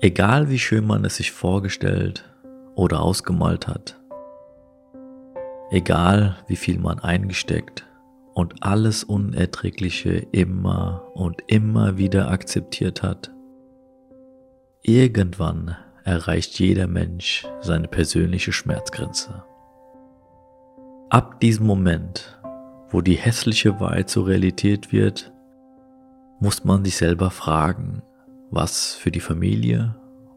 Egal wie schön man es sich vorgestellt oder ausgemalt hat, egal wie viel man eingesteckt und alles Unerträgliche immer und immer wieder akzeptiert hat, irgendwann erreicht jeder Mensch seine persönliche Schmerzgrenze. Ab diesem Moment, wo die hässliche Wahrheit zur Realität wird, muss man sich selber fragen, was für die Familie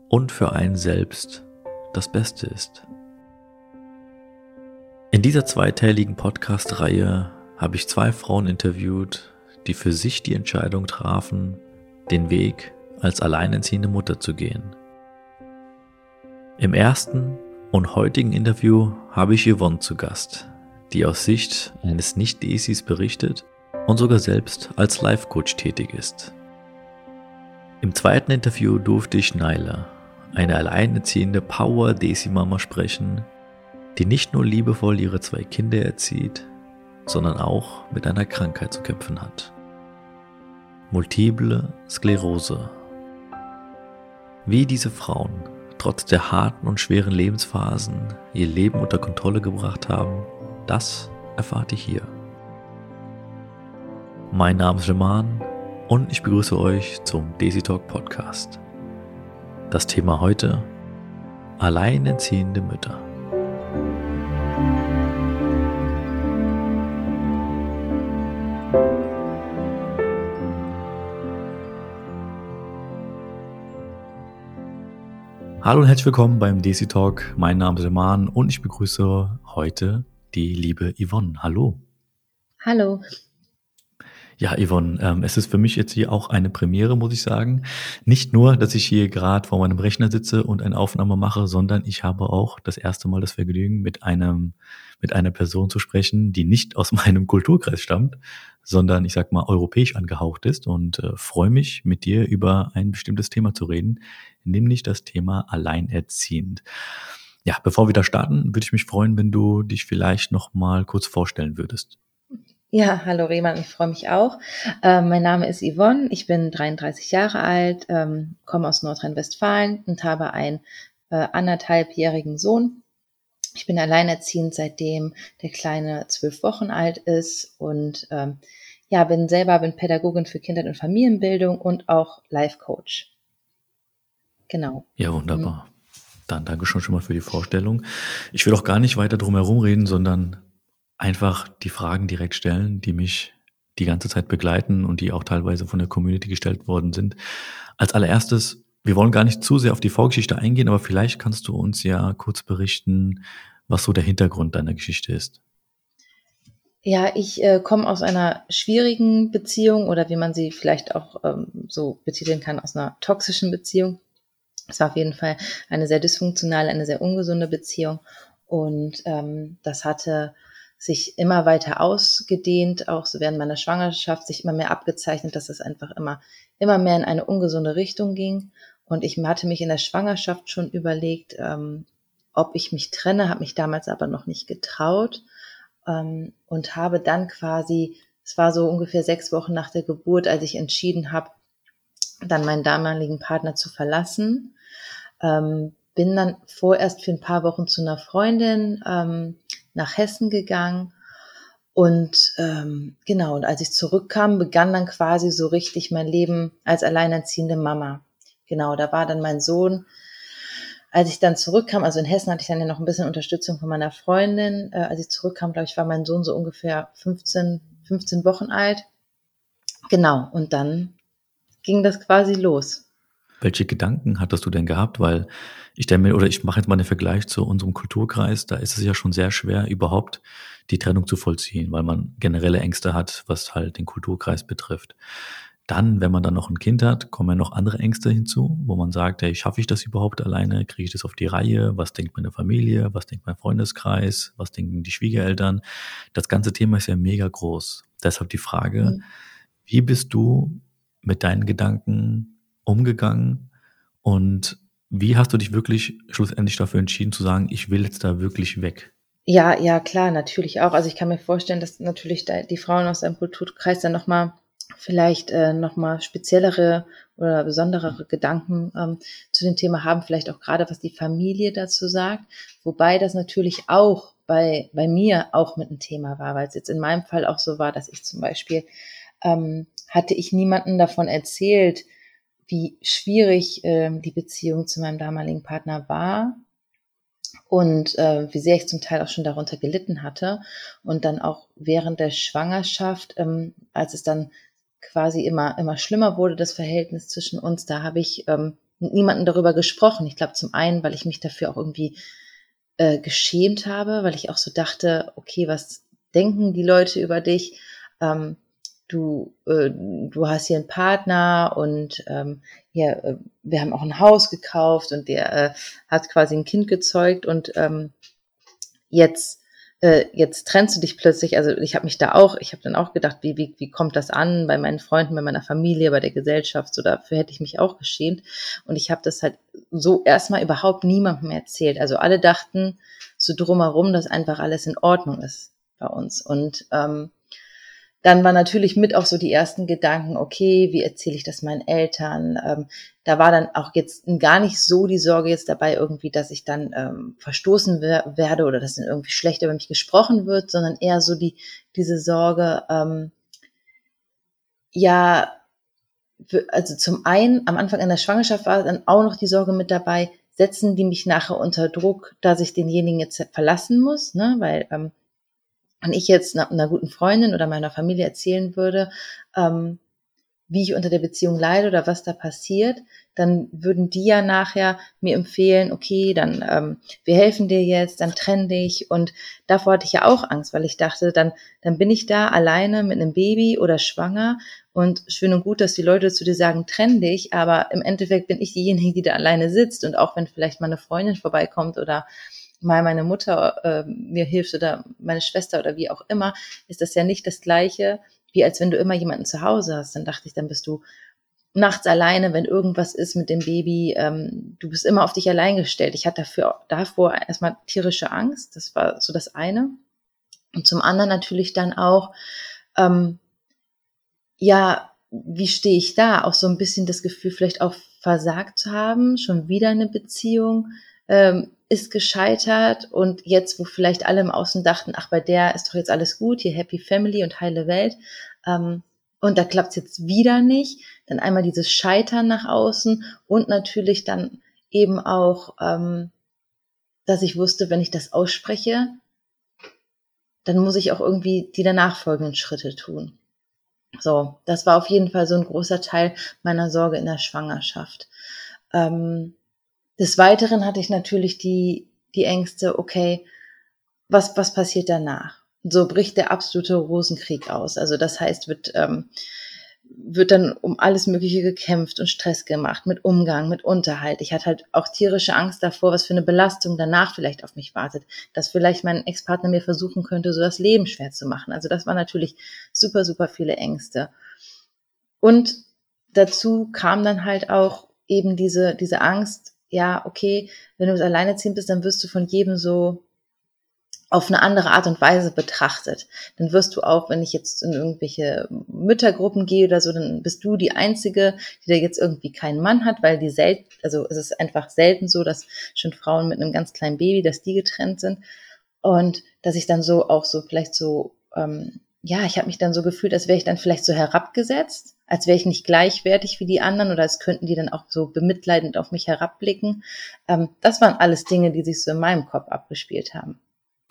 und für einen selbst das Beste ist. In dieser zweiteiligen Podcast-Reihe habe ich zwei Frauen interviewt, die für sich die Entscheidung trafen, den Weg als alleinerziehende Mutter zu gehen. Im ersten und heutigen Interview habe ich Yvonne zu Gast, die aus Sicht eines Nicht-Desis berichtet und sogar selbst als Life-Coach tätig ist. Im zweiten Interview durfte ich Nyla, eine alleinerziehende Power-Desi-Mama sprechen, die nicht nur liebevoll ihre zwei Kinder erzieht, sondern auch mit einer Krankheit zu kämpfen hat. Multiple Sklerose. Wie diese Frauen trotz der harten und schweren Lebensphasen ihr Leben unter Kontrolle gebracht haben, das erfahrt ihr hier. Mein Name ist Roman und ich begrüße euch zum Daisy Talk Podcast. Das Thema heute: Alleinerziehende Mütter. Hallo und herzlich willkommen beim Daisy Talk. Mein Name ist Roman und ich begrüße heute die liebe Yvonne. Hallo. Hallo. Ja, Yvonne, ähm, es ist für mich jetzt hier auch eine Premiere, muss ich sagen. Nicht nur, dass ich hier gerade vor meinem Rechner sitze und eine Aufnahme mache, sondern ich habe auch das erste Mal das Vergnügen, mit einem, mit einer Person zu sprechen, die nicht aus meinem Kulturkreis stammt, sondern ich sag mal europäisch angehaucht ist und äh, freue mich, mit dir über ein bestimmtes Thema zu reden, nämlich das Thema Alleinerziehend. Ja, bevor wir da starten, würde ich mich freuen, wenn du dich vielleicht noch mal kurz vorstellen würdest. Ja, hallo Rehmann, ich freue mich auch. Ähm, mein Name ist Yvonne, ich bin 33 Jahre alt, ähm, komme aus Nordrhein-Westfalen und habe einen äh, anderthalbjährigen Sohn. Ich bin alleinerziehend, seitdem der Kleine zwölf Wochen alt ist und ähm, ja, bin selber bin Pädagogin für Kinder- und Familienbildung und auch Life Coach. Genau. Ja, wunderbar. Mhm. Dann danke schon schon mal für die Vorstellung. Ich will auch gar nicht weiter drum herum reden, sondern einfach die Fragen direkt stellen, die mich die ganze Zeit begleiten und die auch teilweise von der Community gestellt worden sind. Als allererstes, wir wollen gar nicht zu sehr auf die Vorgeschichte eingehen, aber vielleicht kannst du uns ja kurz berichten, was so der Hintergrund deiner Geschichte ist. Ja, ich äh, komme aus einer schwierigen Beziehung oder wie man sie vielleicht auch ähm, so betiteln kann, aus einer toxischen Beziehung. Es war auf jeden Fall eine sehr dysfunktionale, eine sehr ungesunde Beziehung. Und ähm, das hatte sich immer weiter ausgedehnt, auch so während meiner Schwangerschaft sich immer mehr abgezeichnet, dass es einfach immer, immer mehr in eine ungesunde Richtung ging. Und ich hatte mich in der Schwangerschaft schon überlegt, ähm, ob ich mich trenne, habe mich damals aber noch nicht getraut ähm, und habe dann quasi, es war so ungefähr sechs Wochen nach der Geburt, als ich entschieden habe, dann meinen damaligen Partner zu verlassen. Ähm, bin dann vorerst für ein paar Wochen zu einer Freundin ähm, nach Hessen gegangen. Und ähm, genau, und als ich zurückkam, begann dann quasi so richtig mein Leben als alleinerziehende Mama. Genau, da war dann mein Sohn. Als ich dann zurückkam, also in Hessen hatte ich dann ja noch ein bisschen Unterstützung von meiner Freundin. Äh, als ich zurückkam, glaube ich, war mein Sohn so ungefähr 15, 15 Wochen alt. Genau, und dann ging das quasi los. Welche Gedanken hattest du denn gehabt? Weil ich denke oder ich mache jetzt mal einen Vergleich zu unserem Kulturkreis, da ist es ja schon sehr schwer, überhaupt die Trennung zu vollziehen, weil man generelle Ängste hat, was halt den Kulturkreis betrifft. Dann, wenn man dann noch ein Kind hat, kommen ja noch andere Ängste hinzu, wo man sagt, hey, schaffe ich das überhaupt alleine? Kriege ich das auf die Reihe? Was denkt meine Familie? Was denkt mein Freundeskreis? Was denken die Schwiegereltern? Das ganze Thema ist ja mega groß. Deshalb die Frage, mhm. wie bist du mit deinen Gedanken umgegangen und wie hast du dich wirklich schlussendlich dafür entschieden zu sagen, ich will jetzt da wirklich weg? Ja, ja, klar, natürlich auch. Also ich kann mir vorstellen, dass natürlich die Frauen aus einem Kulturkreis dann nochmal vielleicht äh, nochmal speziellere oder besonderere Gedanken ähm, zu dem Thema haben, vielleicht auch gerade was die Familie dazu sagt, wobei das natürlich auch bei, bei mir auch mit ein Thema war, weil es jetzt in meinem Fall auch so war, dass ich zum Beispiel ähm, hatte ich niemanden davon erzählt, wie schwierig äh, die Beziehung zu meinem damaligen Partner war und äh, wie sehr ich zum Teil auch schon darunter gelitten hatte und dann auch während der Schwangerschaft, ähm, als es dann quasi immer immer schlimmer wurde das Verhältnis zwischen uns, da habe ich ähm, mit niemandem darüber gesprochen. Ich glaube zum einen, weil ich mich dafür auch irgendwie äh, geschämt habe, weil ich auch so dachte, okay, was denken die Leute über dich? Ähm, du, äh, du hast hier einen Partner und ähm, hier, äh, wir haben auch ein Haus gekauft und der äh, hat quasi ein Kind gezeugt und ähm, jetzt äh, jetzt trennst du dich plötzlich, also ich habe mich da auch, ich habe dann auch gedacht, wie, wie, wie kommt das an bei meinen Freunden, bei meiner Familie, bei der Gesellschaft, so dafür hätte ich mich auch geschämt. Und ich habe das halt so erstmal überhaupt niemandem erzählt. Also alle dachten so drumherum, dass einfach alles in Ordnung ist bei uns. Und ähm, dann war natürlich mit auch so die ersten Gedanken, okay, wie erzähle ich das meinen Eltern? Ähm, da war dann auch jetzt gar nicht so die Sorge jetzt dabei irgendwie, dass ich dann ähm, verstoßen wer werde oder dass dann irgendwie schlecht über mich gesprochen wird, sondern eher so die, diese Sorge, ähm, ja, also zum einen am Anfang einer Schwangerschaft war dann auch noch die Sorge mit dabei, setzen die mich nachher unter Druck, dass ich denjenigen jetzt verlassen muss, ne? weil ähm, und ich jetzt einer, einer guten Freundin oder meiner Familie erzählen würde, ähm, wie ich unter der Beziehung leide oder was da passiert, dann würden die ja nachher mir empfehlen, okay, dann ähm, wir helfen dir jetzt, dann trenn dich. Und davor hatte ich ja auch Angst, weil ich dachte, dann, dann bin ich da alleine mit einem Baby oder schwanger und schön und gut, dass die Leute zu dir sagen, trenn dich, aber im Endeffekt bin ich diejenige, die da alleine sitzt. Und auch wenn vielleicht mal eine Freundin vorbeikommt oder mal meine Mutter äh, mir hilft oder meine Schwester oder wie auch immer, ist das ja nicht das Gleiche, wie als wenn du immer jemanden zu Hause hast. Dann dachte ich, dann bist du nachts alleine, wenn irgendwas ist mit dem Baby. Ähm, du bist immer auf dich allein gestellt. Ich hatte dafür, davor erstmal tierische Angst. Das war so das eine. Und zum anderen natürlich dann auch, ähm, ja, wie stehe ich da? Auch so ein bisschen das Gefühl, vielleicht auch versagt zu haben, schon wieder eine Beziehung. Ähm, ist gescheitert und jetzt, wo vielleicht alle im Außen dachten, ach, bei der ist doch jetzt alles gut, hier Happy Family und heile Welt, ähm, und da klappt es jetzt wieder nicht, dann einmal dieses Scheitern nach außen und natürlich dann eben auch, ähm, dass ich wusste, wenn ich das ausspreche, dann muss ich auch irgendwie die danach folgenden Schritte tun. So, das war auf jeden Fall so ein großer Teil meiner Sorge in der Schwangerschaft. Ähm, des Weiteren hatte ich natürlich die, die Ängste, okay, was, was passiert danach? So bricht der absolute Rosenkrieg aus. Also das heißt, wird, ähm, wird dann um alles Mögliche gekämpft und Stress gemacht, mit Umgang, mit Unterhalt. Ich hatte halt auch tierische Angst davor, was für eine Belastung danach vielleicht auf mich wartet, dass vielleicht mein Ex-Partner mir versuchen könnte, so das Leben schwer zu machen. Also das waren natürlich super, super viele Ängste. Und dazu kam dann halt auch eben diese, diese Angst, ja, okay, wenn du alleinerziehend bist, dann wirst du von jedem so auf eine andere Art und Weise betrachtet. Dann wirst du auch, wenn ich jetzt in irgendwelche Müttergruppen gehe oder so, dann bist du die Einzige, die da jetzt irgendwie keinen Mann hat, weil die selten, also es ist einfach selten so, dass schon Frauen mit einem ganz kleinen Baby, dass die getrennt sind. Und dass ich dann so auch so vielleicht so ähm, ja, ich habe mich dann so gefühlt, als wäre ich dann vielleicht so herabgesetzt, als wäre ich nicht gleichwertig wie die anderen oder als könnten die dann auch so bemitleidend auf mich herabblicken. Ähm, das waren alles Dinge, die sich so in meinem Kopf abgespielt haben.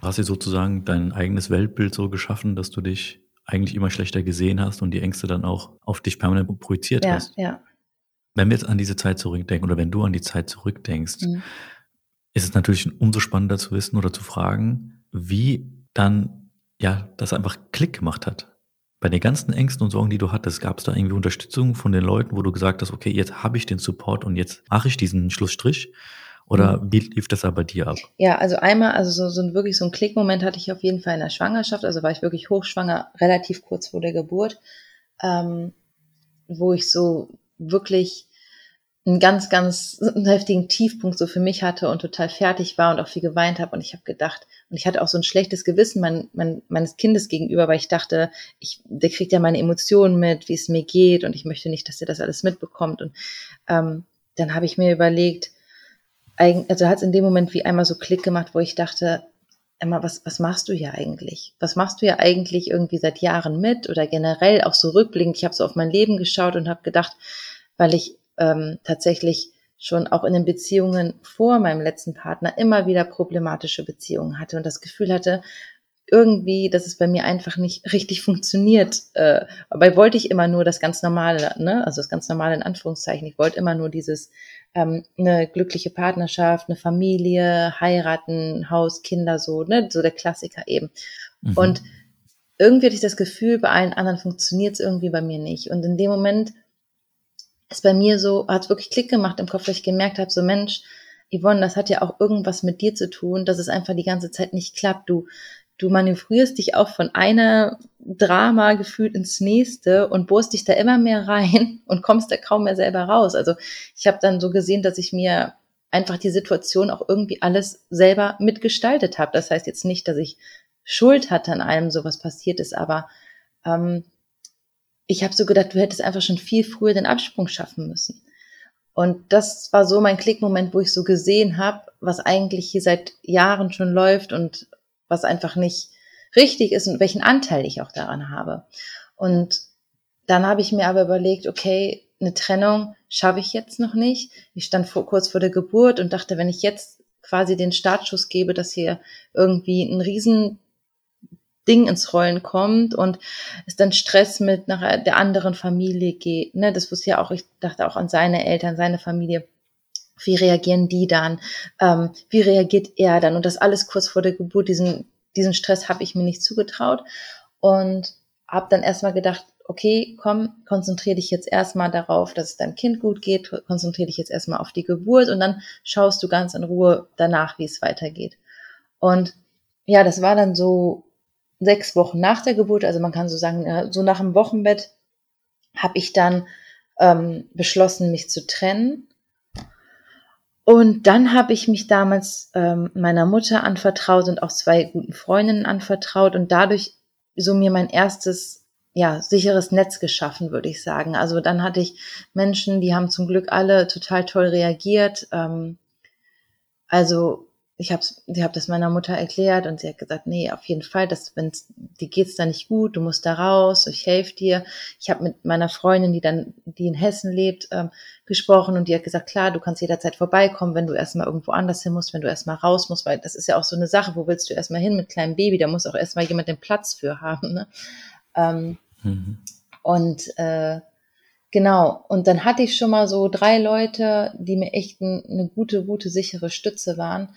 Du hast dir sozusagen dein eigenes Weltbild so geschaffen, dass du dich eigentlich immer schlechter gesehen hast und die Ängste dann auch auf dich permanent projiziert ja, hast. Ja. Wenn wir jetzt an diese Zeit zurückdenken oder wenn du an die Zeit zurückdenkst, mhm. ist es natürlich umso spannender zu wissen oder zu fragen, wie dann ja, das einfach Klick gemacht hat. Bei den ganzen Ängsten und Sorgen, die du hattest, gab es da irgendwie Unterstützung von den Leuten, wo du gesagt hast, okay, jetzt habe ich den Support und jetzt mache ich diesen Schlussstrich? Oder mhm. wie lief das da bei dir ab? Ja, also einmal, also so, so ein wirklich so ein Klickmoment hatte ich auf jeden Fall in der Schwangerschaft. Also war ich wirklich hochschwanger, relativ kurz vor der Geburt, ähm, wo ich so wirklich einen ganz, ganz einen heftigen Tiefpunkt so für mich hatte und total fertig war und auch viel geweint habe. Und ich habe gedacht, Und ich hatte auch so ein schlechtes Gewissen mein, mein, meines Kindes gegenüber, weil ich dachte, ich, der kriegt ja meine Emotionen mit, wie es mir geht und ich möchte nicht, dass der das alles mitbekommt. Und ähm, dann habe ich mir überlegt, also hat es in dem Moment wie einmal so Klick gemacht, wo ich dachte, Emma, was, was machst du hier eigentlich? Was machst du ja eigentlich irgendwie seit Jahren mit oder generell auch so rückblickend? Ich habe so auf mein Leben geschaut und habe gedacht, weil ich ähm, tatsächlich schon auch in den Beziehungen vor meinem letzten Partner immer wieder problematische Beziehungen hatte und das Gefühl hatte, irgendwie, dass es bei mir einfach nicht richtig funktioniert. Äh, dabei wollte ich immer nur das ganz normale, ne? also das ganz normale in Anführungszeichen. Ich wollte immer nur dieses ähm, eine glückliche Partnerschaft, eine Familie, heiraten, Haus, Kinder, so, ne, so der Klassiker eben. Mhm. Und irgendwie hatte ich das Gefühl, bei allen anderen funktioniert es irgendwie bei mir nicht. Und in dem Moment ist bei mir so, hat es wirklich Klick gemacht im Kopf, weil ich gemerkt habe, so Mensch, Yvonne, das hat ja auch irgendwas mit dir zu tun, dass es einfach die ganze Zeit nicht klappt. Du, du manövrierst dich auch von einer Drama gefühlt ins nächste und bohrst dich da immer mehr rein und kommst da kaum mehr selber raus. Also ich habe dann so gesehen, dass ich mir einfach die Situation auch irgendwie alles selber mitgestaltet habe. Das heißt jetzt nicht, dass ich Schuld hatte an allem, so was passiert ist, aber ähm, ich habe so gedacht, du hättest einfach schon viel früher den Absprung schaffen müssen. Und das war so mein Klickmoment, wo ich so gesehen habe, was eigentlich hier seit Jahren schon läuft und was einfach nicht richtig ist und welchen Anteil ich auch daran habe. Und dann habe ich mir aber überlegt, okay, eine Trennung schaffe ich jetzt noch nicht. Ich stand vor, kurz vor der Geburt und dachte, wenn ich jetzt quasi den Startschuss gebe, dass hier irgendwie ein riesen Ding ins Rollen kommt und es dann Stress mit nach der anderen Familie geht. Ne, das wusste ja auch, ich dachte auch an seine Eltern, seine Familie. Wie reagieren die dann? Ähm, wie reagiert er dann? Und das alles kurz vor der Geburt, diesen, diesen Stress habe ich mir nicht zugetraut. Und habe dann erstmal gedacht, okay, komm, konzentriere dich jetzt erstmal darauf, dass es deinem Kind gut geht, konzentriere dich jetzt erstmal auf die Geburt und dann schaust du ganz in Ruhe danach, wie es weitergeht. Und ja, das war dann so sechs Wochen nach der Geburt, also man kann so sagen, so nach dem Wochenbett habe ich dann ähm, beschlossen, mich zu trennen und dann habe ich mich damals ähm, meiner Mutter anvertraut und auch zwei guten Freundinnen anvertraut und dadurch so mir mein erstes ja, sicheres Netz geschaffen, würde ich sagen. Also dann hatte ich Menschen, die haben zum Glück alle total toll reagiert. Ähm, also ich habe ich hab das meiner Mutter erklärt und sie hat gesagt, nee, auf jeden Fall, dass wenn die geht's da nicht gut, du musst da raus, ich helfe dir. Ich habe mit meiner Freundin, die dann, die in Hessen lebt, ähm, gesprochen und die hat gesagt, klar, du kannst jederzeit vorbeikommen, wenn du erstmal irgendwo anders hin musst, wenn du erstmal raus musst, weil das ist ja auch so eine Sache, wo willst du erstmal hin mit kleinem Baby, da muss auch erstmal jemand den Platz für haben. Ne? Ähm, mhm. Und äh, Genau. Und dann hatte ich schon mal so drei Leute, die mir echt ein, eine gute, gute, sichere Stütze waren.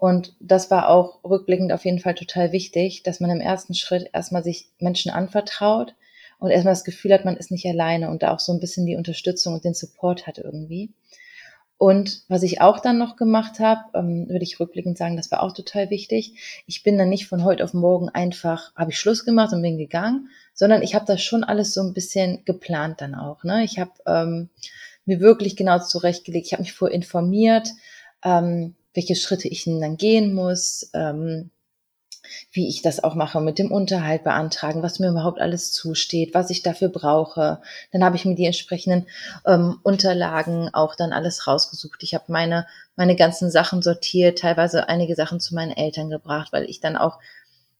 Und das war auch rückblickend auf jeden Fall total wichtig, dass man im ersten Schritt erstmal sich Menschen anvertraut und erstmal das Gefühl hat, man ist nicht alleine und da auch so ein bisschen die Unterstützung und den Support hat irgendwie. Und was ich auch dann noch gemacht habe, ähm, würde ich rückblickend sagen, das war auch total wichtig. Ich bin dann nicht von heute auf morgen einfach, habe ich Schluss gemacht und bin gegangen, sondern ich habe das schon alles so ein bisschen geplant dann auch. Ne? Ich habe ähm, mir wirklich genau zurechtgelegt, ich habe mich vorher informiert, ähm, welche Schritte ich dann gehen muss, ähm, wie ich das auch mache mit dem Unterhalt beantragen, was mir überhaupt alles zusteht, was ich dafür brauche. Dann habe ich mir die entsprechenden ähm, Unterlagen auch dann alles rausgesucht. Ich habe meine, meine ganzen Sachen sortiert, teilweise einige Sachen zu meinen Eltern gebracht, weil ich dann auch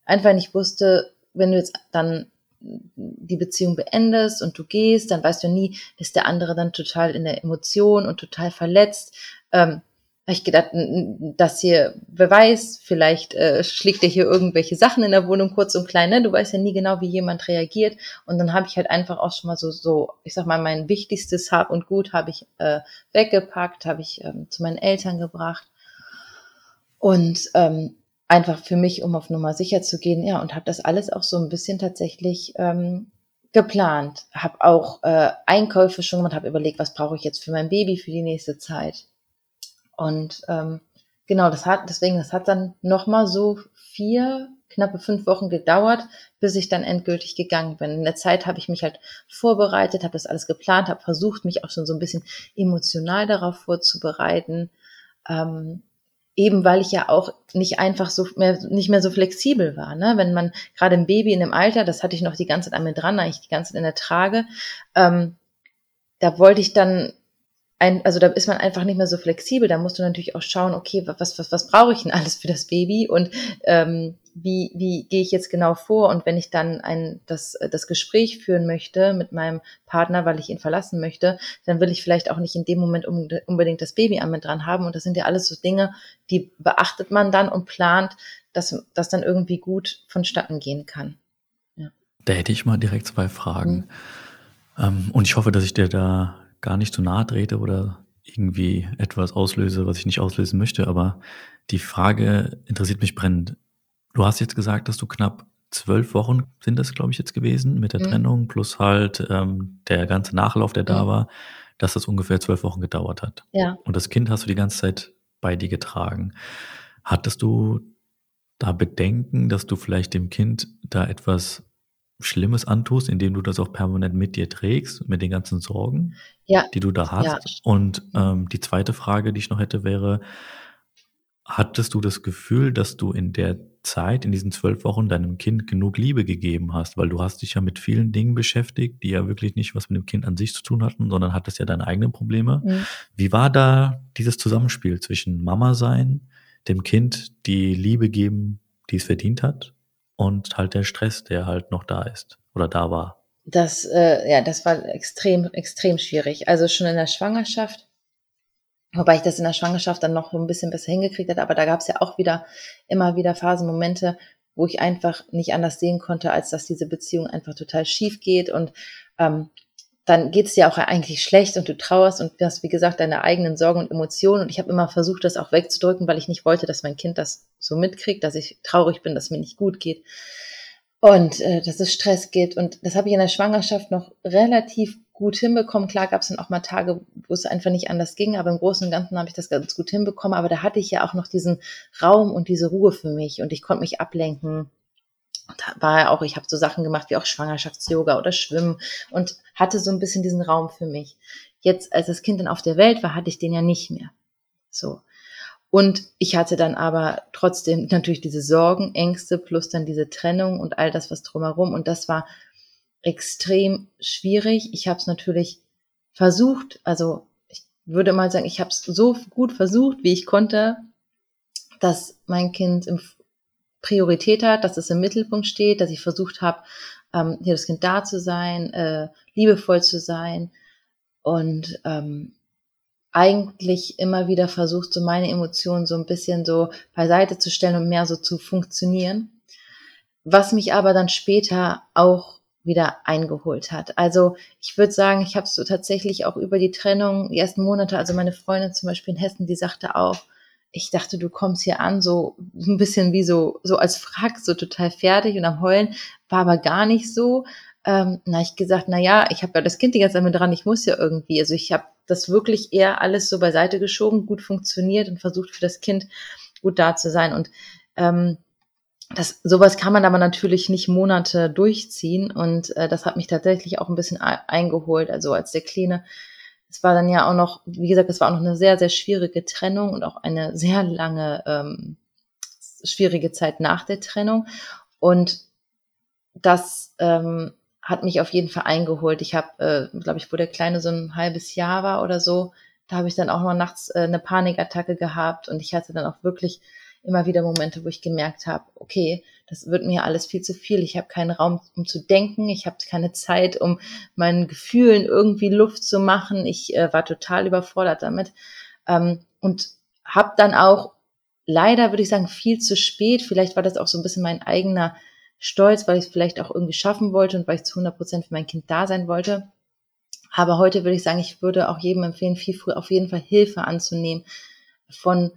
einfach nicht wusste, wenn du jetzt dann die Beziehung beendest und du gehst, dann weißt du nie, ist der andere dann total in der Emotion und total verletzt. Ähm, habe ich gedacht, dass hier, wer weiß, vielleicht äh, schlägt er hier irgendwelche Sachen in der Wohnung kurz und klein, ne? Du weißt ja nie genau, wie jemand reagiert. Und dann habe ich halt einfach auch schon mal so, so, ich sag mal, mein wichtigstes Hab und Gut habe ich äh, weggepackt, habe ich ähm, zu meinen Eltern gebracht. Und ähm, einfach für mich, um auf Nummer sicher zu gehen, ja, und habe das alles auch so ein bisschen tatsächlich ähm, geplant. Habe auch äh, Einkäufe schon gemacht, habe überlegt, was brauche ich jetzt für mein Baby für die nächste Zeit und ähm, genau, das hat, deswegen, das hat dann nochmal so vier, knappe fünf Wochen gedauert, bis ich dann endgültig gegangen bin. In der Zeit habe ich mich halt vorbereitet, habe das alles geplant, habe versucht, mich auch schon so ein bisschen emotional darauf vorzubereiten. Ähm, eben weil ich ja auch nicht einfach so mehr, nicht mehr so flexibel war. Ne? Wenn man gerade ein Baby in dem Alter, das hatte ich noch die ganze Zeit an mir dran, eigentlich die ganze Zeit in der Trage, ähm, da wollte ich dann ein, also da ist man einfach nicht mehr so flexibel. Da musst du natürlich auch schauen, okay, was, was, was brauche ich denn alles für das Baby und ähm, wie, wie gehe ich jetzt genau vor? Und wenn ich dann ein, das, das Gespräch führen möchte mit meinem Partner, weil ich ihn verlassen möchte, dann will ich vielleicht auch nicht in dem Moment unbedingt das Baby an mir dran haben. Und das sind ja alles so Dinge, die beachtet man dann und plant, dass das dann irgendwie gut vonstatten gehen kann. Ja. Da hätte ich mal direkt zwei Fragen. Mhm. Ähm, und ich hoffe, dass ich dir da gar nicht zu nahe trete oder irgendwie etwas auslöse, was ich nicht auslösen möchte. Aber die Frage interessiert mich brennend. Du hast jetzt gesagt, dass du knapp zwölf Wochen sind das, glaube ich, jetzt gewesen mit der mhm. Trennung plus halt ähm, der ganze Nachlauf, der da mhm. war, dass das ungefähr zwölf Wochen gedauert hat. Ja. Und das Kind hast du die ganze Zeit bei dir getragen. Hattest du da Bedenken, dass du vielleicht dem Kind da etwas Schlimmes antust, indem du das auch permanent mit dir trägst, mit den ganzen Sorgen, ja. die du da hast. Ja. Und ähm, die zweite Frage, die ich noch hätte, wäre, hattest du das Gefühl, dass du in der Zeit, in diesen zwölf Wochen, deinem Kind genug Liebe gegeben hast? Weil du hast dich ja mit vielen Dingen beschäftigt, die ja wirklich nicht was mit dem Kind an sich zu tun hatten, sondern hattest ja deine eigenen Probleme. Mhm. Wie war da dieses Zusammenspiel zwischen Mama sein, dem Kind die Liebe geben, die es verdient hat und halt der Stress, der halt noch da ist oder da war. Das, äh, ja, das war extrem, extrem schwierig. Also schon in der Schwangerschaft, wobei ich das in der Schwangerschaft dann noch ein bisschen besser hingekriegt hatte, aber da gab es ja auch wieder immer wieder Phasen, Momente, wo ich einfach nicht anders sehen konnte, als dass diese Beziehung einfach total schief geht und ähm, dann geht es dir auch eigentlich schlecht und du trauerst und du hast, wie gesagt, deine eigenen Sorgen und Emotionen. Und ich habe immer versucht, das auch wegzudrücken, weil ich nicht wollte, dass mein Kind das so mitkriegt, dass ich traurig bin, dass mir nicht gut geht und äh, dass es Stress geht. Und das habe ich in der Schwangerschaft noch relativ gut hinbekommen. Klar gab es dann auch mal Tage, wo es einfach nicht anders ging, aber im Großen und Ganzen habe ich das ganz gut hinbekommen. Aber da hatte ich ja auch noch diesen Raum und diese Ruhe für mich und ich konnte mich ablenken da war ja auch, ich habe so Sachen gemacht wie auch Schwangerschafts-Yoga oder Schwimmen und hatte so ein bisschen diesen Raum für mich. Jetzt, als das Kind dann auf der Welt war, hatte ich den ja nicht mehr. So. Und ich hatte dann aber trotzdem natürlich diese Sorgen, Ängste plus dann diese Trennung und all das, was drumherum. Und das war extrem schwierig. Ich habe es natürlich versucht, also ich würde mal sagen, ich habe es so gut versucht, wie ich konnte, dass mein Kind im Priorität hat, dass es im Mittelpunkt steht, dass ich versucht habe, ähm, hier das Kind da zu sein, äh, liebevoll zu sein und ähm, eigentlich immer wieder versucht, so meine Emotionen so ein bisschen so beiseite zu stellen und mehr so zu funktionieren. Was mich aber dann später auch wieder eingeholt hat. Also ich würde sagen, ich habe so tatsächlich auch über die Trennung, die ersten Monate, also meine Freundin zum Beispiel in Hessen, die sagte auch, ich dachte, du kommst hier an, so ein bisschen wie so, so als Frack, so total fertig und am Heulen, war aber gar nicht so. Ähm, na, ich gesagt, na ja, ich habe ja das Kind die ganze Zeit mit dran, ich muss ja irgendwie. Also ich habe das wirklich eher alles so beiseite geschoben, gut funktioniert und versucht für das Kind gut da zu sein. Und ähm, das, sowas kann man aber natürlich nicht Monate durchziehen und äh, das hat mich tatsächlich auch ein bisschen eingeholt. Also als der Kleine es war dann ja auch noch, wie gesagt, es war auch noch eine sehr, sehr schwierige Trennung und auch eine sehr lange ähm, schwierige Zeit nach der Trennung. Und das ähm, hat mich auf jeden Fall eingeholt. Ich habe, äh, glaube ich, wo der Kleine so ein halbes Jahr war oder so, da habe ich dann auch mal nachts äh, eine Panikattacke gehabt und ich hatte dann auch wirklich immer wieder Momente, wo ich gemerkt habe, okay, das wird mir alles viel zu viel. Ich habe keinen Raum, um zu denken. Ich habe keine Zeit, um meinen Gefühlen irgendwie Luft zu machen. Ich äh, war total überfordert damit ähm, und habe dann auch leider, würde ich sagen, viel zu spät. Vielleicht war das auch so ein bisschen mein eigener Stolz, weil ich es vielleicht auch irgendwie schaffen wollte und weil ich zu 100 Prozent für mein Kind da sein wollte. Aber heute würde ich sagen, ich würde auch jedem empfehlen, viel früher auf jeden Fall Hilfe anzunehmen von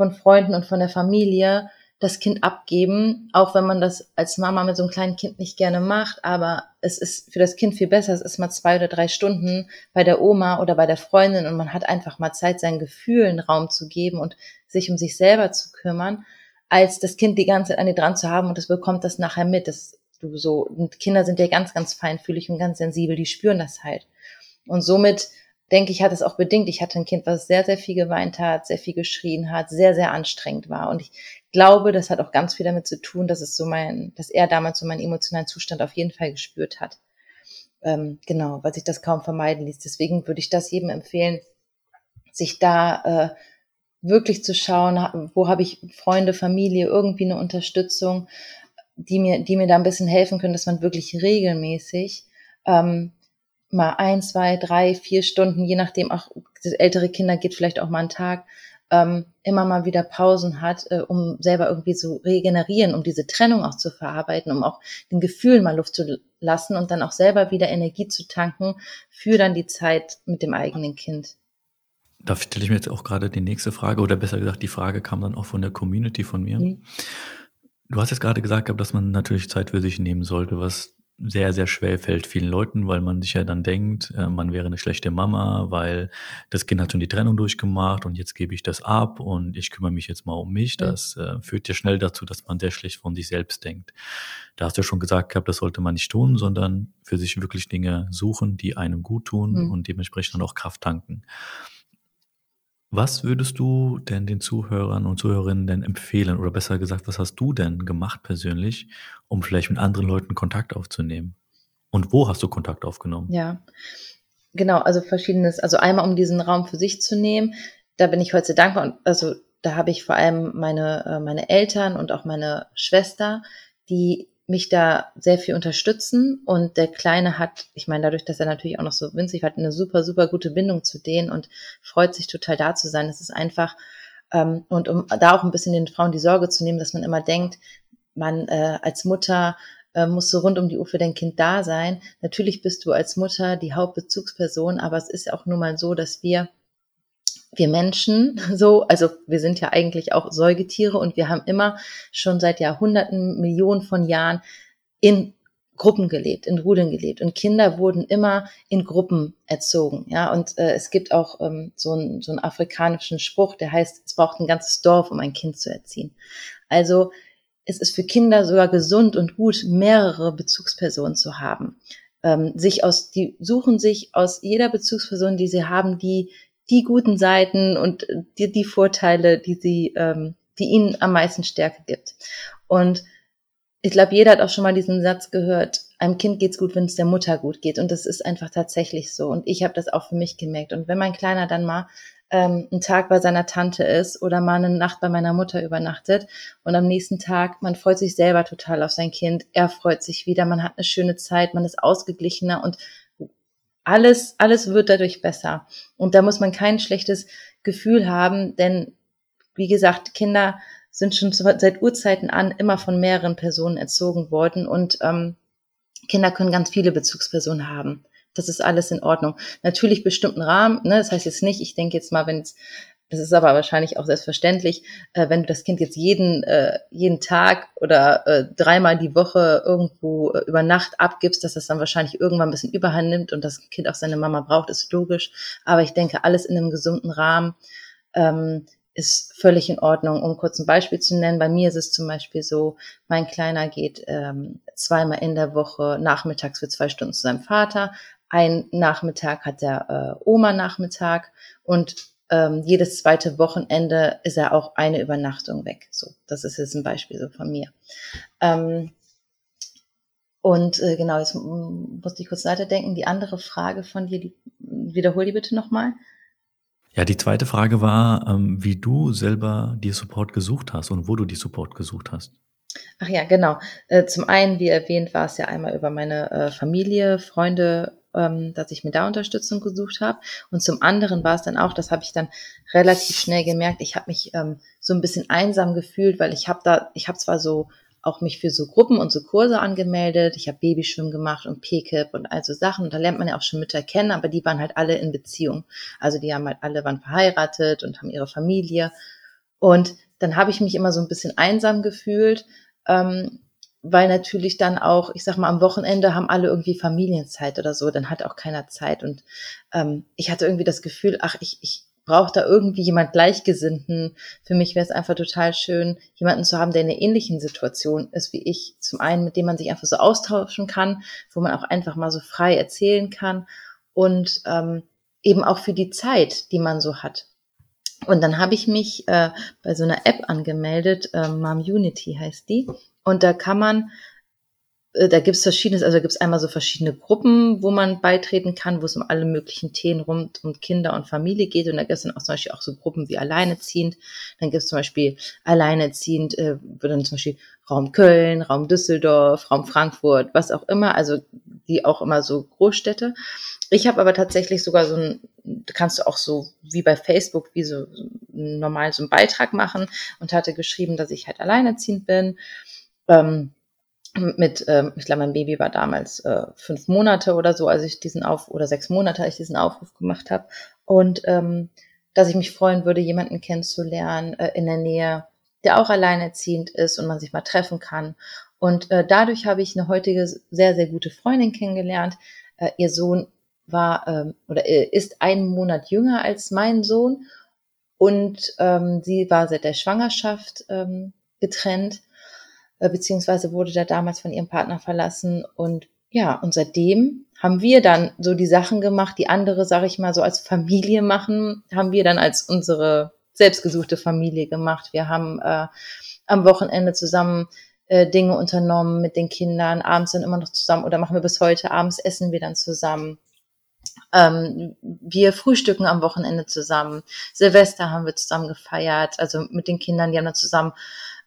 von Freunden und von der Familie das Kind abgeben, auch wenn man das als Mama mit so einem kleinen Kind nicht gerne macht, aber es ist für das Kind viel besser, es ist mal zwei oder drei Stunden bei der Oma oder bei der Freundin und man hat einfach mal Zeit, seinen Gefühlen Raum zu geben und sich um sich selber zu kümmern, als das Kind die ganze Zeit an dir dran zu haben und es bekommt das nachher mit. Das, du so, und Kinder sind ja ganz, ganz feinfühlig und ganz sensibel, die spüren das halt. Und somit denke ich, hat es auch bedingt. Ich hatte ein Kind, was sehr, sehr viel geweint hat, sehr viel geschrien hat, sehr, sehr anstrengend war. Und ich glaube, das hat auch ganz viel damit zu tun, dass es so mein, dass er damals so meinen emotionalen Zustand auf jeden Fall gespürt hat. Ähm, genau, weil sich das kaum vermeiden ließ. Deswegen würde ich das jedem empfehlen, sich da äh, wirklich zu schauen, wo habe ich Freunde, Familie, irgendwie eine Unterstützung, die mir, die mir da ein bisschen helfen können, dass man wirklich regelmäßig ähm, mal ein, zwei, drei, vier Stunden, je nachdem, auch ältere Kinder geht vielleicht auch mal einen Tag, ähm, immer mal wieder Pausen hat, äh, um selber irgendwie so regenerieren, um diese Trennung auch zu verarbeiten, um auch den Gefühlen mal Luft zu lassen und dann auch selber wieder Energie zu tanken für dann die Zeit mit dem eigenen Kind. Da stelle ich mir jetzt auch gerade die nächste Frage, oder besser gesagt, die Frage kam dann auch von der Community von mir. Mhm. Du hast jetzt gerade gesagt dass man natürlich Zeit für sich nehmen sollte, was sehr, sehr schwer fällt vielen Leuten, weil man sich ja dann denkt, äh, man wäre eine schlechte Mama, weil das Kind hat schon die Trennung durchgemacht und jetzt gebe ich das ab und ich kümmere mich jetzt mal um mich. Das äh, führt ja schnell dazu, dass man sehr schlecht von sich selbst denkt. Da hast du ja schon gesagt gehabt, das sollte man nicht tun, sondern für sich wirklich Dinge suchen, die einem gut tun mhm. und dementsprechend dann auch Kraft tanken. Was würdest du denn den Zuhörern und Zuhörerinnen denn empfehlen? Oder besser gesagt, was hast du denn gemacht persönlich, um vielleicht mit anderen Leuten Kontakt aufzunehmen? Und wo hast du Kontakt aufgenommen? Ja, genau, also verschiedenes. Also einmal, um diesen Raum für sich zu nehmen, da bin ich heute sehr dankbar. Und also da habe ich vor allem meine, äh, meine Eltern und auch meine Schwester, die mich da sehr viel unterstützen und der Kleine hat, ich meine, dadurch, dass er natürlich auch noch so winzig hat eine super, super gute Bindung zu denen und freut sich total da zu sein. Es ist einfach, ähm, und um da auch ein bisschen den Frauen die Sorge zu nehmen, dass man immer denkt, man äh, als Mutter äh, muss so rund um die Uhr für dein Kind da sein. Natürlich bist du als Mutter die Hauptbezugsperson, aber es ist auch nun mal so, dass wir wir Menschen so, also wir sind ja eigentlich auch Säugetiere und wir haben immer schon seit Jahrhunderten, Millionen von Jahren in Gruppen gelebt, in Rudeln gelebt und Kinder wurden immer in Gruppen erzogen, ja und äh, es gibt auch ähm, so, einen, so einen afrikanischen Spruch, der heißt, es braucht ein ganzes Dorf, um ein Kind zu erziehen. Also es ist für Kinder sogar gesund und gut, mehrere Bezugspersonen zu haben. Ähm, sich aus, die suchen sich aus jeder Bezugsperson, die sie haben, die die guten Seiten und die, die Vorteile, die sie, ähm, die ihnen am meisten Stärke gibt. Und ich glaube, jeder hat auch schon mal diesen Satz gehört, einem Kind geht's gut, wenn es der Mutter gut geht. Und das ist einfach tatsächlich so. Und ich habe das auch für mich gemerkt. Und wenn mein Kleiner dann mal ähm, einen Tag bei seiner Tante ist oder mal eine Nacht bei meiner Mutter übernachtet und am nächsten Tag, man freut sich selber total auf sein Kind, er freut sich wieder, man hat eine schöne Zeit, man ist ausgeglichener und alles, alles wird dadurch besser. Und da muss man kein schlechtes Gefühl haben, denn wie gesagt, Kinder sind schon seit Urzeiten an immer von mehreren Personen erzogen worden und ähm, Kinder können ganz viele Bezugspersonen haben. Das ist alles in Ordnung. Natürlich bestimmten Rahmen, ne, das heißt jetzt nicht, ich denke jetzt mal, wenn es das ist aber wahrscheinlich auch selbstverständlich, äh, wenn du das Kind jetzt jeden, äh, jeden Tag oder äh, dreimal die Woche irgendwo äh, über Nacht abgibst, dass das dann wahrscheinlich irgendwann ein bisschen Überhand nimmt und das Kind auch seine Mama braucht, ist logisch. Aber ich denke, alles in einem gesunden Rahmen ähm, ist völlig in Ordnung. Um kurz ein Beispiel zu nennen, bei mir ist es zum Beispiel so, mein Kleiner geht ähm, zweimal in der Woche nachmittags für zwei Stunden zu seinem Vater. Ein Nachmittag hat der äh, Oma-Nachmittag und ähm, jedes zweite Wochenende ist er auch eine Übernachtung weg. So, das ist jetzt ein Beispiel so von mir. Ähm, und äh, genau, jetzt musste ich kurz weiterdenken. Die andere Frage von dir, die, wiederhol die bitte nochmal. Ja, die zweite Frage war, ähm, wie du selber dir Support gesucht hast und wo du die Support gesucht hast. Ach ja, genau. Äh, zum einen, wie erwähnt, war es ja einmal über meine äh, Familie, Freunde, ähm, dass ich mir da Unterstützung gesucht habe. Und zum anderen war es dann auch, das habe ich dann relativ schnell gemerkt, ich habe mich ähm, so ein bisschen einsam gefühlt, weil ich habe da, ich habe zwar so auch mich für so Gruppen und so Kurse angemeldet. Ich habe Babyschwimmen gemacht und PKIP und all so Sachen. Und da lernt man ja auch schon Mütter kennen, aber die waren halt alle in Beziehung. Also die haben halt alle waren verheiratet und haben ihre Familie. Und dann habe ich mich immer so ein bisschen einsam gefühlt. Ähm, weil natürlich dann auch, ich sag mal, am Wochenende haben alle irgendwie Familienzeit oder so, dann hat auch keiner Zeit. Und ähm, ich hatte irgendwie das Gefühl, ach, ich, ich brauche da irgendwie jemand Gleichgesinnten. Für mich wäre es einfach total schön, jemanden zu haben, der in einer ähnlichen Situation ist wie ich. Zum einen, mit dem man sich einfach so austauschen kann, wo man auch einfach mal so frei erzählen kann. Und ähm, eben auch für die Zeit, die man so hat. Und dann habe ich mich äh, bei so einer App angemeldet, äh, Mom Unity heißt die. Und da kann man äh, da gibt's verschiedenes, also da gibt's einmal so verschiedene Gruppen, wo man beitreten kann, wo es um alle möglichen Themen rund um Kinder und Familie geht. Und da gibt's dann auch zum Beispiel auch so Gruppen wie Alleineziehend. Dann gibt's zum Beispiel Alleineziehend, äh, wird dann zum Beispiel Raum Köln, Raum Düsseldorf, Raum Frankfurt, was auch immer, also die auch immer so Großstädte. Ich habe aber tatsächlich sogar so ein, kannst du auch so wie bei Facebook, wie so normal so einen Beitrag machen und hatte geschrieben, dass ich halt alleinerziehend bin. Ähm, mit, ähm, ich glaube, mein Baby war damals äh, fünf Monate oder so, als ich diesen Auf oder sechs Monate, als ich diesen Aufruf gemacht habe. Und ähm, dass ich mich freuen würde, jemanden kennenzulernen äh, in der Nähe, der auch alleinerziehend ist und man sich mal treffen kann. Und äh, dadurch habe ich eine heutige sehr, sehr gute Freundin kennengelernt. Äh, ihr Sohn war ähm, oder ist einen Monat jünger als mein Sohn und ähm, sie war seit der Schwangerschaft ähm, getrennt äh, beziehungsweise wurde da damals von ihrem Partner verlassen. Und ja, und seitdem haben wir dann so die Sachen gemacht, die andere, sage ich mal, so als Familie machen, haben wir dann als unsere selbstgesuchte Familie gemacht. Wir haben äh, am Wochenende zusammen äh, Dinge unternommen mit den Kindern, abends dann immer noch zusammen oder machen wir bis heute, abends essen wir dann zusammen. Ähm, wir frühstücken am Wochenende zusammen. Silvester haben wir zusammen gefeiert, also mit den Kindern, die haben dann zusammen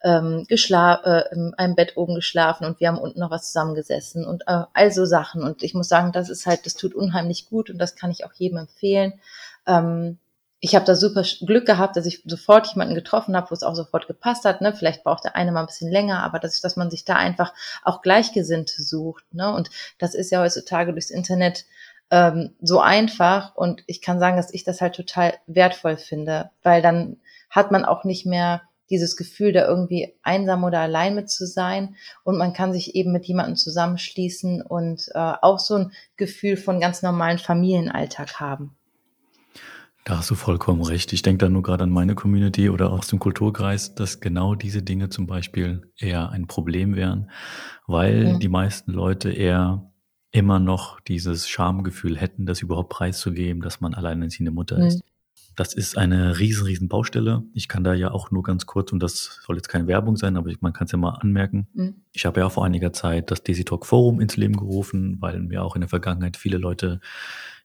ähm, geschlafen, äh, in einem Bett oben geschlafen und wir haben unten noch was zusammengesessen und äh, all so Sachen. Und ich muss sagen, das ist halt, das tut unheimlich gut und das kann ich auch jedem empfehlen. Ähm, ich habe da super Glück gehabt, dass ich sofort jemanden getroffen habe, wo es auch sofort gepasst hat. Ne? Vielleicht braucht der eine mal ein bisschen länger, aber dass, dass man sich da einfach auch Gleichgesinnte sucht. Ne? Und das ist ja heutzutage durchs Internet ähm, so einfach. Und ich kann sagen, dass ich das halt total wertvoll finde, weil dann hat man auch nicht mehr dieses Gefühl, da irgendwie einsam oder allein mit zu sein. Und man kann sich eben mit jemandem zusammenschließen und äh, auch so ein Gefühl von ganz normalen Familienalltag haben. Da hast du vollkommen recht. Ich denke da nur gerade an meine Community oder aus dem Kulturkreis, dass genau diese Dinge zum Beispiel eher ein Problem wären, weil mhm. die meisten Leute eher immer noch dieses Schamgefühl hätten, das überhaupt preiszugeben, dass man alleinerziehende Mutter mhm. ist. Das ist eine riesen, riesen Baustelle. Ich kann da ja auch nur ganz kurz, und das soll jetzt keine Werbung sein, aber man kann es ja mal anmerken. Mhm. Ich habe ja vor einiger Zeit das Desi Talk Forum ins Leben gerufen, weil mir auch in der Vergangenheit viele Leute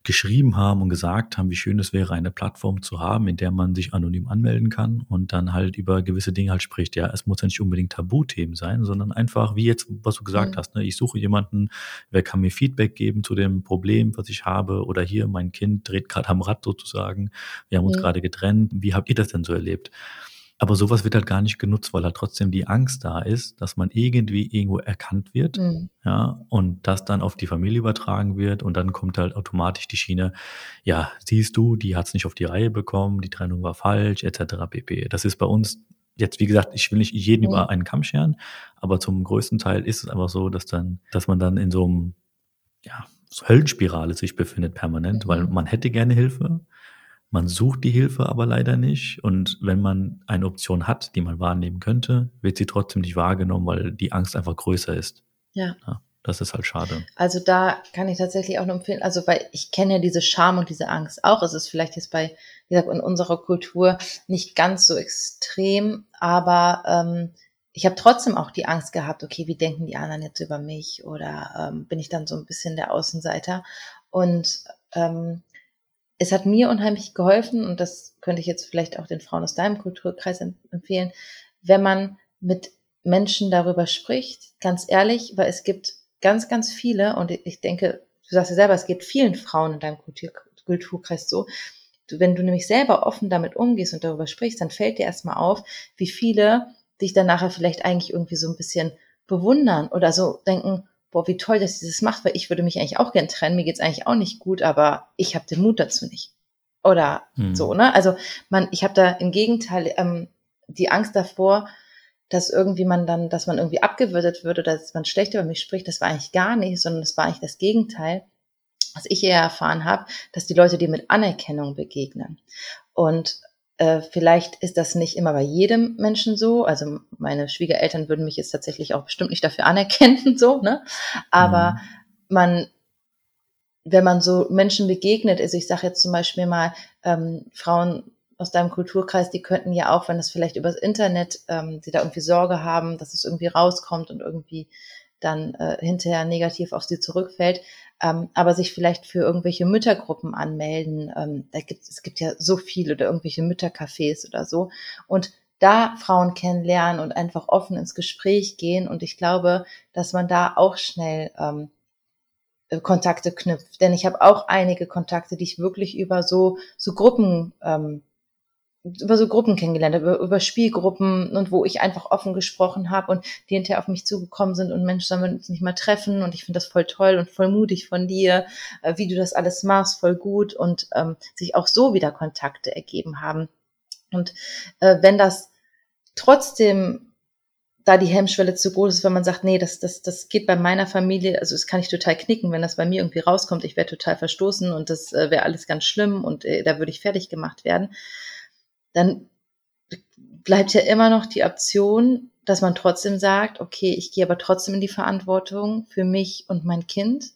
geschrieben haben und gesagt haben, wie schön es wäre, eine Plattform zu haben, in der man sich anonym anmelden kann und dann halt über gewisse Dinge halt spricht. Ja, es muss ja nicht unbedingt Tabuthemen sein, sondern einfach, wie jetzt, was du gesagt mhm. hast, ne? ich suche jemanden, wer kann mir Feedback geben zu dem Problem, was ich habe oder hier, mein Kind dreht gerade am Rad sozusagen, wir haben uns mhm. gerade getrennt, wie habt ihr das denn so erlebt? Aber sowas wird halt gar nicht genutzt, weil halt trotzdem die Angst da ist, dass man irgendwie irgendwo erkannt wird, mhm. ja, und das dann auf die Familie übertragen wird und dann kommt halt automatisch die Schiene, ja, siehst du, die hat es nicht auf die Reihe bekommen, die Trennung war falsch, etc. pp. Das ist bei uns jetzt, wie gesagt, ich will nicht jeden mhm. über einen Kamm scheren, aber zum größten Teil ist es einfach so, dass dann, dass man dann in so einem, ja, so Höllenspirale sich befindet permanent, mhm. weil man hätte gerne Hilfe, man sucht die Hilfe aber leider nicht. Und wenn man eine Option hat, die man wahrnehmen könnte, wird sie trotzdem nicht wahrgenommen, weil die Angst einfach größer ist. Ja. ja das ist halt schade. Also da kann ich tatsächlich auch nur empfehlen, also weil ich kenne ja diese Scham und diese Angst auch. Es ist vielleicht jetzt bei, wie gesagt, in unserer Kultur nicht ganz so extrem, aber ähm, ich habe trotzdem auch die Angst gehabt, okay, wie denken die anderen jetzt über mich oder ähm, bin ich dann so ein bisschen der Außenseiter? Und ähm, es hat mir unheimlich geholfen und das könnte ich jetzt vielleicht auch den Frauen aus deinem Kulturkreis empfehlen, wenn man mit Menschen darüber spricht, ganz ehrlich, weil es gibt ganz, ganz viele und ich denke, du sagst ja selber, es geht vielen Frauen in deinem Kultur, Kulturkreis so, wenn du nämlich selber offen damit umgehst und darüber sprichst, dann fällt dir erstmal auf, wie viele dich dann nachher vielleicht eigentlich irgendwie so ein bisschen bewundern oder so denken, boah, wie toll, dass sie das macht, weil ich würde mich eigentlich auch gern trennen, mir geht's eigentlich auch nicht gut, aber ich habe den Mut dazu nicht. Oder mhm. so, ne? Also man, ich habe da im Gegenteil ähm, die Angst davor, dass irgendwie man dann, dass man irgendwie abgewürdet wird oder dass man schlecht über mich spricht, das war eigentlich gar nicht, sondern das war eigentlich das Gegenteil, was ich eher erfahren habe, dass die Leute dir mit Anerkennung begegnen. Und äh, vielleicht ist das nicht immer bei jedem Menschen so. Also meine Schwiegereltern würden mich jetzt tatsächlich auch bestimmt nicht dafür anerkennen, so, ne? Aber mhm. man wenn man so Menschen begegnet, also ich sage jetzt zum Beispiel mal ähm, Frauen aus deinem Kulturkreis, die könnten ja auch, wenn es vielleicht übers Internet, ähm, sie da irgendwie Sorge haben, dass es irgendwie rauskommt und irgendwie dann äh, hinterher negativ auf sie zurückfällt, ähm, aber sich vielleicht für irgendwelche Müttergruppen anmelden. Ähm, da gibt, es gibt ja so viele oder irgendwelche Müttercafés oder so. Und da Frauen kennenlernen und einfach offen ins Gespräch gehen. Und ich glaube, dass man da auch schnell ähm, äh, Kontakte knüpft. Denn ich habe auch einige Kontakte, die ich wirklich über so, so Gruppen ähm, über so Gruppen kennengelernt, über, über Spielgruppen und wo ich einfach offen gesprochen habe und die hinterher auf mich zugekommen sind und Mensch, sollen wir uns nicht mal treffen und ich finde das voll toll und voll mutig von dir, äh, wie du das alles machst, voll gut und ähm, sich auch so wieder Kontakte ergeben haben. Und äh, wenn das trotzdem da die Hemmschwelle zu groß ist, wenn man sagt, nee, das, das, das geht bei meiner Familie, also das kann ich total knicken, wenn das bei mir irgendwie rauskommt, ich wäre total verstoßen und das äh, wäre alles ganz schlimm und äh, da würde ich fertig gemacht werden dann bleibt ja immer noch die Option, dass man trotzdem sagt, okay, ich gehe aber trotzdem in die Verantwortung für mich und mein Kind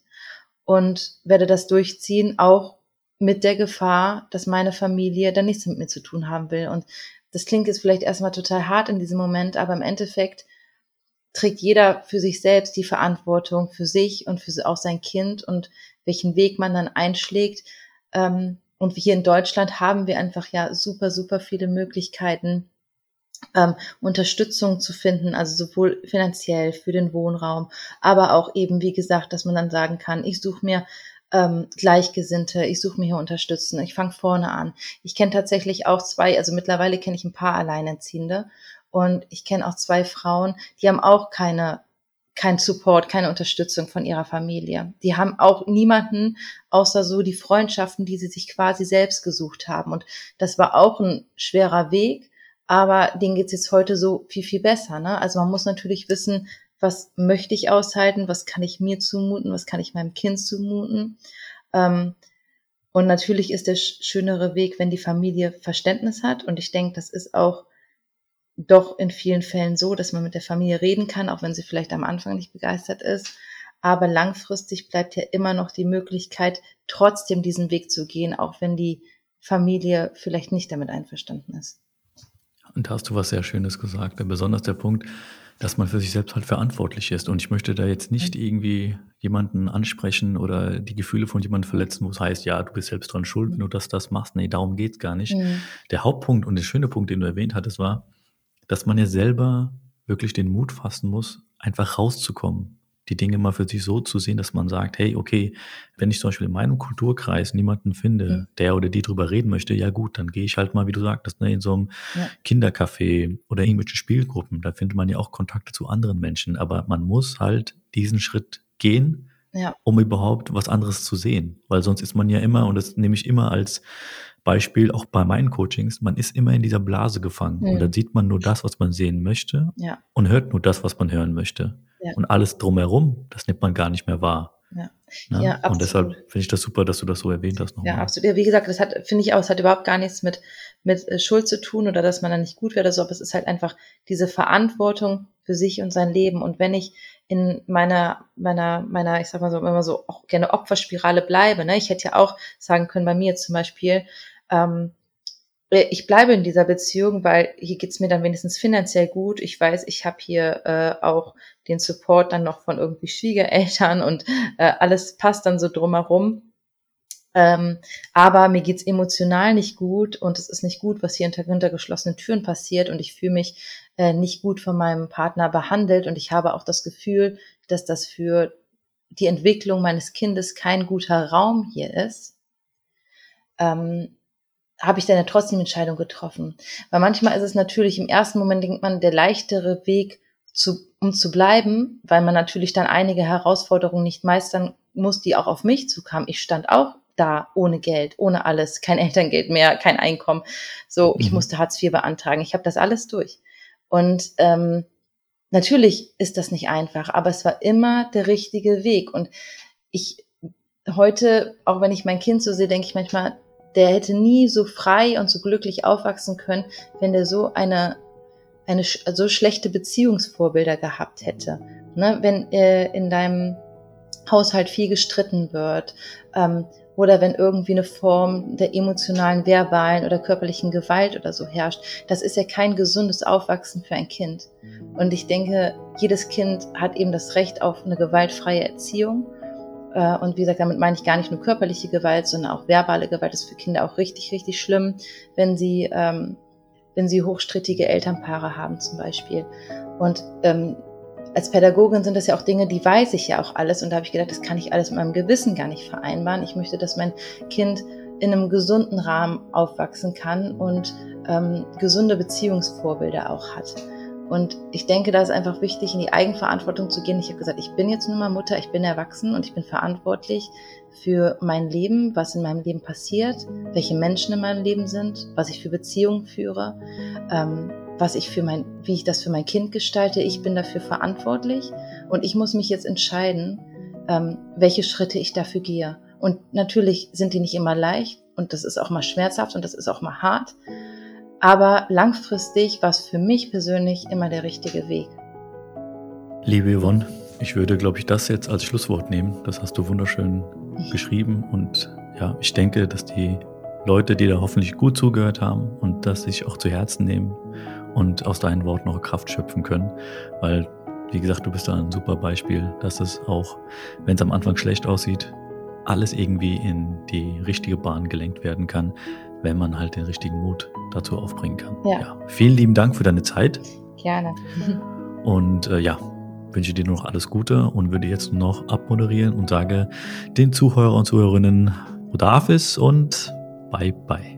und werde das durchziehen, auch mit der Gefahr, dass meine Familie dann nichts mit mir zu tun haben will. Und das klingt jetzt vielleicht erstmal total hart in diesem Moment, aber im Endeffekt trägt jeder für sich selbst die Verantwortung für sich und für auch sein Kind und welchen Weg man dann einschlägt. Ähm, und hier in Deutschland haben wir einfach ja super, super viele Möglichkeiten, ähm, Unterstützung zu finden, also sowohl finanziell für den Wohnraum, aber auch eben, wie gesagt, dass man dann sagen kann, ich suche mir ähm, Gleichgesinnte, ich suche mir hier Unterstützen, ich fange vorne an. Ich kenne tatsächlich auch zwei, also mittlerweile kenne ich ein paar Alleinerziehende und ich kenne auch zwei Frauen, die haben auch keine kein Support, keine Unterstützung von ihrer Familie. Die haben auch niemanden außer so die Freundschaften, die sie sich quasi selbst gesucht haben. Und das war auch ein schwerer Weg, aber denen geht's jetzt heute so viel, viel besser. Ne? Also man muss natürlich wissen, was möchte ich aushalten, was kann ich mir zumuten, was kann ich meinem Kind zumuten. Ähm, und natürlich ist der schönere Weg, wenn die Familie Verständnis hat. Und ich denke, das ist auch doch in vielen Fällen so, dass man mit der Familie reden kann, auch wenn sie vielleicht am Anfang nicht begeistert ist. Aber langfristig bleibt ja immer noch die Möglichkeit, trotzdem diesen Weg zu gehen, auch wenn die Familie vielleicht nicht damit einverstanden ist. Und da hast du was sehr Schönes gesagt, besonders der Punkt, dass man für sich selbst halt verantwortlich ist. Und ich möchte da jetzt nicht irgendwie jemanden ansprechen oder die Gefühle von jemandem verletzen, wo es heißt, ja, du bist selbst dran schuld, wenn du das, das machst. Nee, darum geht's gar nicht. Mhm. Der Hauptpunkt und der schöne Punkt, den du erwähnt hattest, war, dass man ja selber wirklich den Mut fassen muss, einfach rauszukommen. Die Dinge mal für sich so zu sehen, dass man sagt, hey, okay, wenn ich zum Beispiel in meinem Kulturkreis niemanden finde, ja. der oder die drüber reden möchte, ja gut, dann gehe ich halt mal, wie du sagtest, ne, in so einem ja. Kindercafé oder irgendwelche Spielgruppen. Da findet man ja auch Kontakte zu anderen Menschen. Aber man muss halt diesen Schritt gehen, ja. um überhaupt was anderes zu sehen. Weil sonst ist man ja immer, und das nehme ich immer als Beispiel auch bei meinen Coachings, man ist immer in dieser Blase gefangen mhm. und dann sieht man nur das, was man sehen möchte ja. und hört nur das, was man hören möchte. Ja. Und alles drumherum, das nimmt man gar nicht mehr wahr. Ja. Ne? Ja, und deshalb finde ich das super, dass du das so erwähnt hast. Nochmal. Ja, absolut. Ja, wie gesagt, das hat, finde ich auch, es hat überhaupt gar nichts mit, mit äh, Schuld zu tun oder dass man da nicht gut wäre oder so, aber es ist halt einfach diese Verantwortung für sich und sein Leben. Und wenn ich in meiner, meiner, meiner, ich sag mal so, immer so auch gerne Opferspirale bleibe, ne, ich hätte ja auch sagen können, bei mir zum Beispiel, ähm, äh, ich bleibe in dieser Beziehung, weil hier geht's mir dann wenigstens finanziell gut. Ich weiß, ich habe hier äh, auch den Support dann noch von irgendwie Schwiegereltern und äh, alles passt dann so drumherum. Ähm, aber mir geht's emotional nicht gut und es ist nicht gut, was hier hinter, hinter geschlossenen Türen passiert und ich fühle mich äh, nicht gut von meinem Partner behandelt und ich habe auch das Gefühl, dass das für die Entwicklung meines Kindes kein guter Raum hier ist. Ähm, habe ich dann ja trotzdem Entscheidung getroffen. Weil manchmal ist es natürlich im ersten Moment, denkt man, der leichtere Weg, zu, um zu bleiben, weil man natürlich dann einige Herausforderungen nicht meistern muss, die auch auf mich zukamen. Ich stand auch da ohne Geld, ohne alles, kein Elterngeld mehr, kein Einkommen. So, ich mhm. musste Hartz IV beantragen. Ich habe das alles durch. Und ähm, natürlich ist das nicht einfach, aber es war immer der richtige Weg. Und ich heute, auch wenn ich mein Kind so sehe, denke ich manchmal, der hätte nie so frei und so glücklich aufwachsen können, wenn der so eine, eine so schlechte Beziehungsvorbilder gehabt hätte. Ne? Wenn äh, in deinem Haushalt viel gestritten wird, ähm, oder wenn irgendwie eine Form der emotionalen, verbalen oder körperlichen Gewalt oder so herrscht. Das ist ja kein gesundes Aufwachsen für ein Kind. Und ich denke, jedes Kind hat eben das Recht auf eine gewaltfreie Erziehung. Äh, und wie gesagt, damit meine ich gar nicht nur körperliche Gewalt, sondern auch verbale Gewalt Das ist für Kinder auch richtig, richtig schlimm, wenn sie, ähm, wenn sie hochstrittige Elternpaare haben zum Beispiel. Und ähm, als Pädagogin sind das ja auch Dinge, die weiß ich ja auch alles. Und da habe ich gedacht, das kann ich alles mit meinem Gewissen gar nicht vereinbaren. Ich möchte, dass mein Kind in einem gesunden Rahmen aufwachsen kann und ähm, gesunde Beziehungsvorbilder auch hat. Und ich denke, da ist einfach wichtig, in die Eigenverantwortung zu gehen. Ich habe gesagt, ich bin jetzt nun mal Mutter, ich bin erwachsen und ich bin verantwortlich für mein Leben, was in meinem Leben passiert, welche Menschen in meinem Leben sind, was ich für Beziehungen führe. Ähm, was ich für mein, wie ich das für mein Kind gestalte. Ich bin dafür verantwortlich und ich muss mich jetzt entscheiden, ähm, welche Schritte ich dafür gehe. Und natürlich sind die nicht immer leicht und das ist auch mal schmerzhaft und das ist auch mal hart. Aber langfristig war es für mich persönlich immer der richtige Weg. Liebe Yvonne, ich würde, glaube ich, das jetzt als Schlusswort nehmen. Das hast du wunderschön geschrieben und ja, ich denke, dass die Leute, die da hoffentlich gut zugehört haben und das sich auch zu Herzen nehmen und aus deinen Worten auch Kraft schöpfen können, weil, wie gesagt, du bist da ein super Beispiel, dass es auch, wenn es am Anfang schlecht aussieht, alles irgendwie in die richtige Bahn gelenkt werden kann, wenn man halt den richtigen Mut dazu aufbringen kann. Ja. ja. Vielen lieben Dank für deine Zeit. Gerne. Und äh, ja, wünsche dir noch alles Gute und würde jetzt noch abmoderieren und sage den Zuhörer und Zuhörerinnen Rodafis und bye bye.